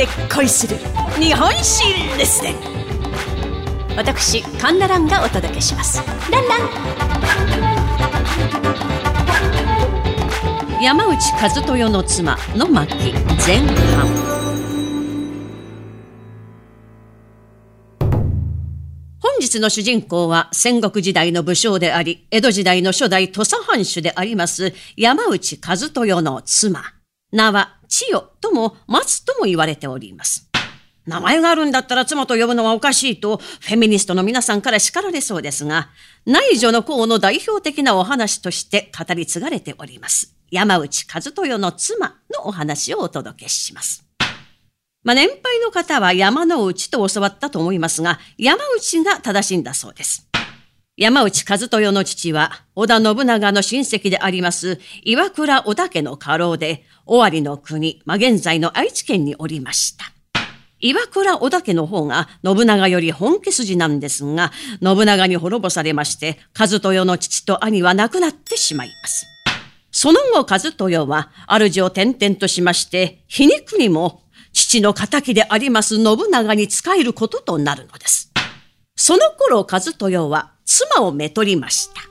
で恋する。日本史レッスン私カンナランがお届けします。ランラン。山内和豊の妻の巻前半。本日の主人公は戦国時代の武将であり、江戸時代の初代土佐藩主であります山内和豊の妻。名は千代とも松とも言われております。名前があるんだったら妻と呼ぶのはおかしいと、フェミニストの皆さんから叱られそうですが、内助の功の代表的なお話として語り継がれております。山内和豊の妻のお話をお届けします。まあ、年配の方は山の内と教わったと思いますが、山内が正しいんだそうです。山内和豊の父は、織田信長の親戚であります、岩倉織田家の家老で、尾張の国、まあ、現在の愛知県におりました。岩倉織田家の方が信長より本家筋なんですが、信長に滅ぼされまして、和豊の父と兄は亡くなってしまいます。その後、和豊は主を転々としまして、皮肉にも父の仇であります信長に仕えることとなるのです。その頃、和豊は妻をめとりました。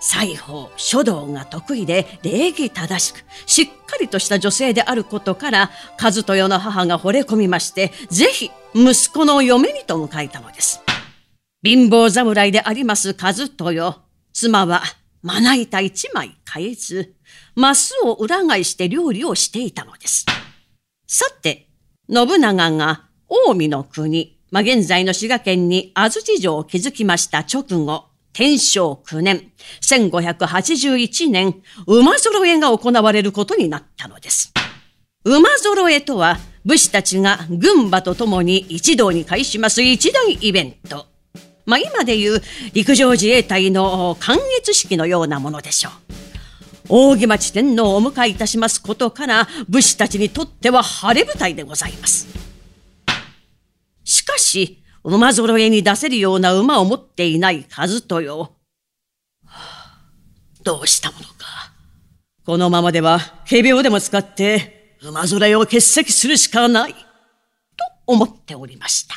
裁縫、書道が得意で礼儀正しく、しっかりとした女性であることから、和豊の母が惚れ込みまして、ぜひ息子の嫁にと迎えたのです。貧乏侍であります和豊。妻はまな板一枚変えず、マスを裏返して料理をしていたのです。さて、信長が近江の国、まあ、現在の滋賀県に安土城を築きました直後、天正9年、1581年、馬揃えが行われることになったのです。馬揃えとは、武士たちが軍馬と共に一堂に会します一大イベント。まあ、今でいう陸上自衛隊の観月式のようなものでしょう。大木町天皇をお迎えいたしますことから、武士たちにとっては晴れ舞台でございます。し、馬揃えに出せるような馬を持っていない和豊。はあ、どうしたものか。このままでは、仮病でも使って、馬揃えを欠席するしかない。と思っておりました。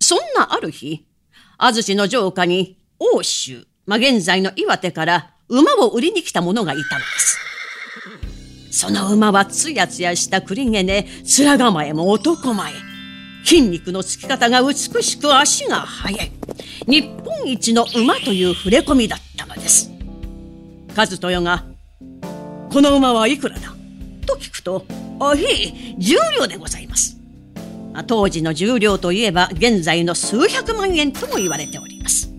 そんなある日、安土の城下に、欧州、まあ、現在の岩手から馬を売りに来た者がいたのです。その馬はつやつやした栗毛で、面構えも男前。筋肉のつき方が美しく足が速い。日本一の馬という触れ込みだったのです。和豊が、この馬はいくらだと聞くと、あ、へえ、重量でございます。当時の重量といえば現在の数百万円とも言われております。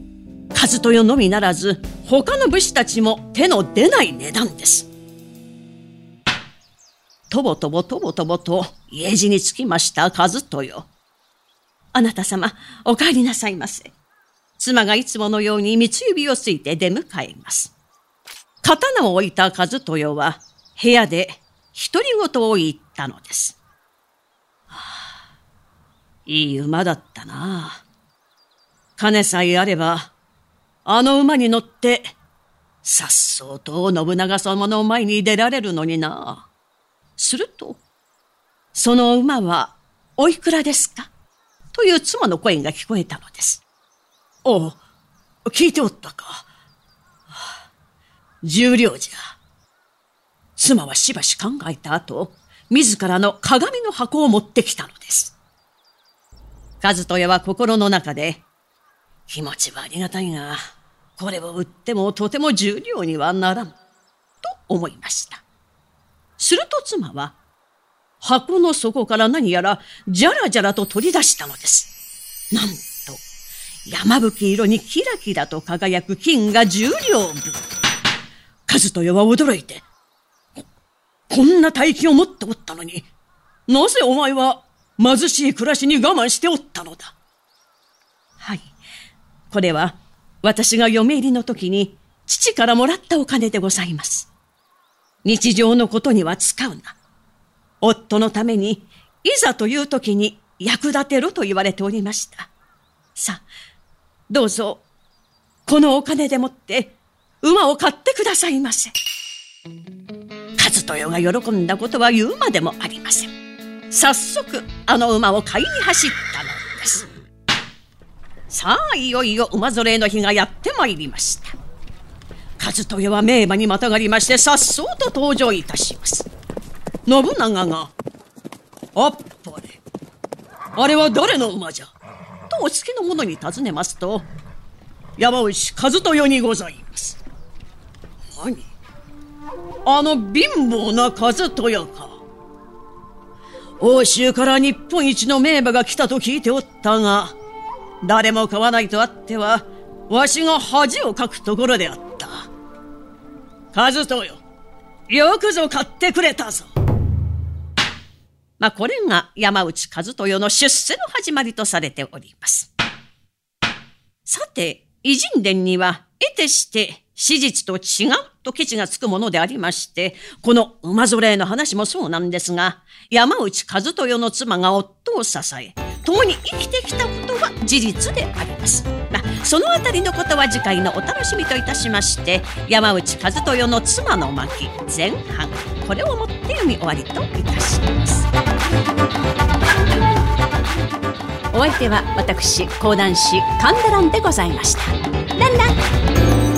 和豊のみならず、他の武士たちも手の出ない値段です。とぼとぼとぼとぼと家路に着きました和豊。あなた様、お帰りなさいませ。妻がいつものように三つ指をついて出迎えます。刀を置いた和豊は部屋で独り言を言ったのです。はあ、いい馬だったな。金さえあれば、あの馬に乗って、さっそうと信長様の前に出られるのにな。すると、その馬はおいくらですか？という妻の声が聞こえたのです。おう、聞いておったか。重量じゃ。妻はしばし考えた後、自らの鏡の箱を持ってきたのです。和豊は心の中で、気持ちはありがたいが、これを売ってもとても重量にはならん、と思いました。すると妻は、箱の底から何やらじゃらじゃらと取り出したのです。なんと、山吹色にキラキラと輝く金が十両分。和豊は驚いて、こんな大金を持っておったのに、なぜお前は貧しい暮らしに我慢しておったのだはい。これは私が嫁入りの時に父からもらったお金でございます。日常のことには使うな。夫のために、いざという時に役立てろと言われておりました。さあ、どうぞ、このお金でもって馬を買ってくださいませ。和豊が喜んだことは言うまでもありません。早速あの馬を買いに走ったのですさあいよいよ馬ぞれの日がやってまいりました和豊は名馬にまたがりましてさっそうと登場いたします信長が「あっぱれあれは誰の馬じゃ?」とお付きの者に尋ねますと山内和豊にございます。何？あの貧乏な和豊か。欧州から日本一の名馬が来たと聞いておったが誰も買わないとあってはわしが恥をかくところであった。和豊よくぞ買ってくれたぞ。まあこれが山内和豊の出世の始まりとされておりますさて偉人伝には得てして史実と違うとケチがつくものでありまして、この馬ぞれの話もそうなんですが、山内和豊の妻が夫を支え、共に生きてきたことは事実であります。そのあたりのことは次回のお楽しみといたしまして、山内和豊の妻の巻前半、これをもって読み終わりといたします。お相手は私講談師神田蘭でございました。ランラン